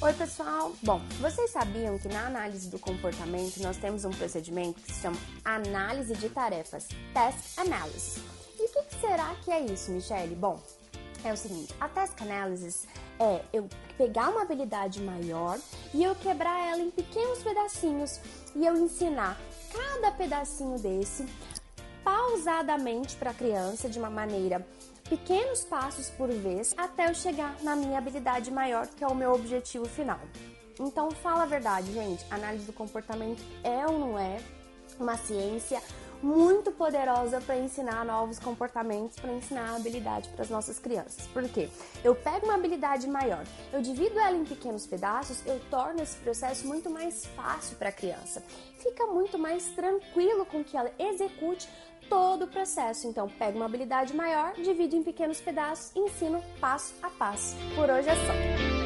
Oi, pessoal! Bom, vocês sabiam que na análise do comportamento nós temos um procedimento que se chama análise de tarefas, Task Analysis. E o que, que será que é isso, Michele? Bom, é o seguinte, a Task Analysis é eu pegar uma habilidade maior e eu quebrar ela em pequenos pedacinhos e eu ensinar cada pedacinho desse pausadamente para a criança de uma maneira pequenos passos por vez até eu chegar na minha habilidade maior, que é o meu objetivo final. Então, fala a verdade, gente. Análise do comportamento é ou não é uma ciência muito poderosa para ensinar novos comportamentos, para ensinar habilidade para as nossas crianças. Por quê? Eu pego uma habilidade maior, eu divido ela em pequenos pedaços, eu torno esse processo muito mais fácil para a criança. Fica muito mais tranquilo com que ela execute todo o processo. Então, pego uma habilidade maior, divido em pequenos pedaços e ensino passo a passo. Por hoje é só.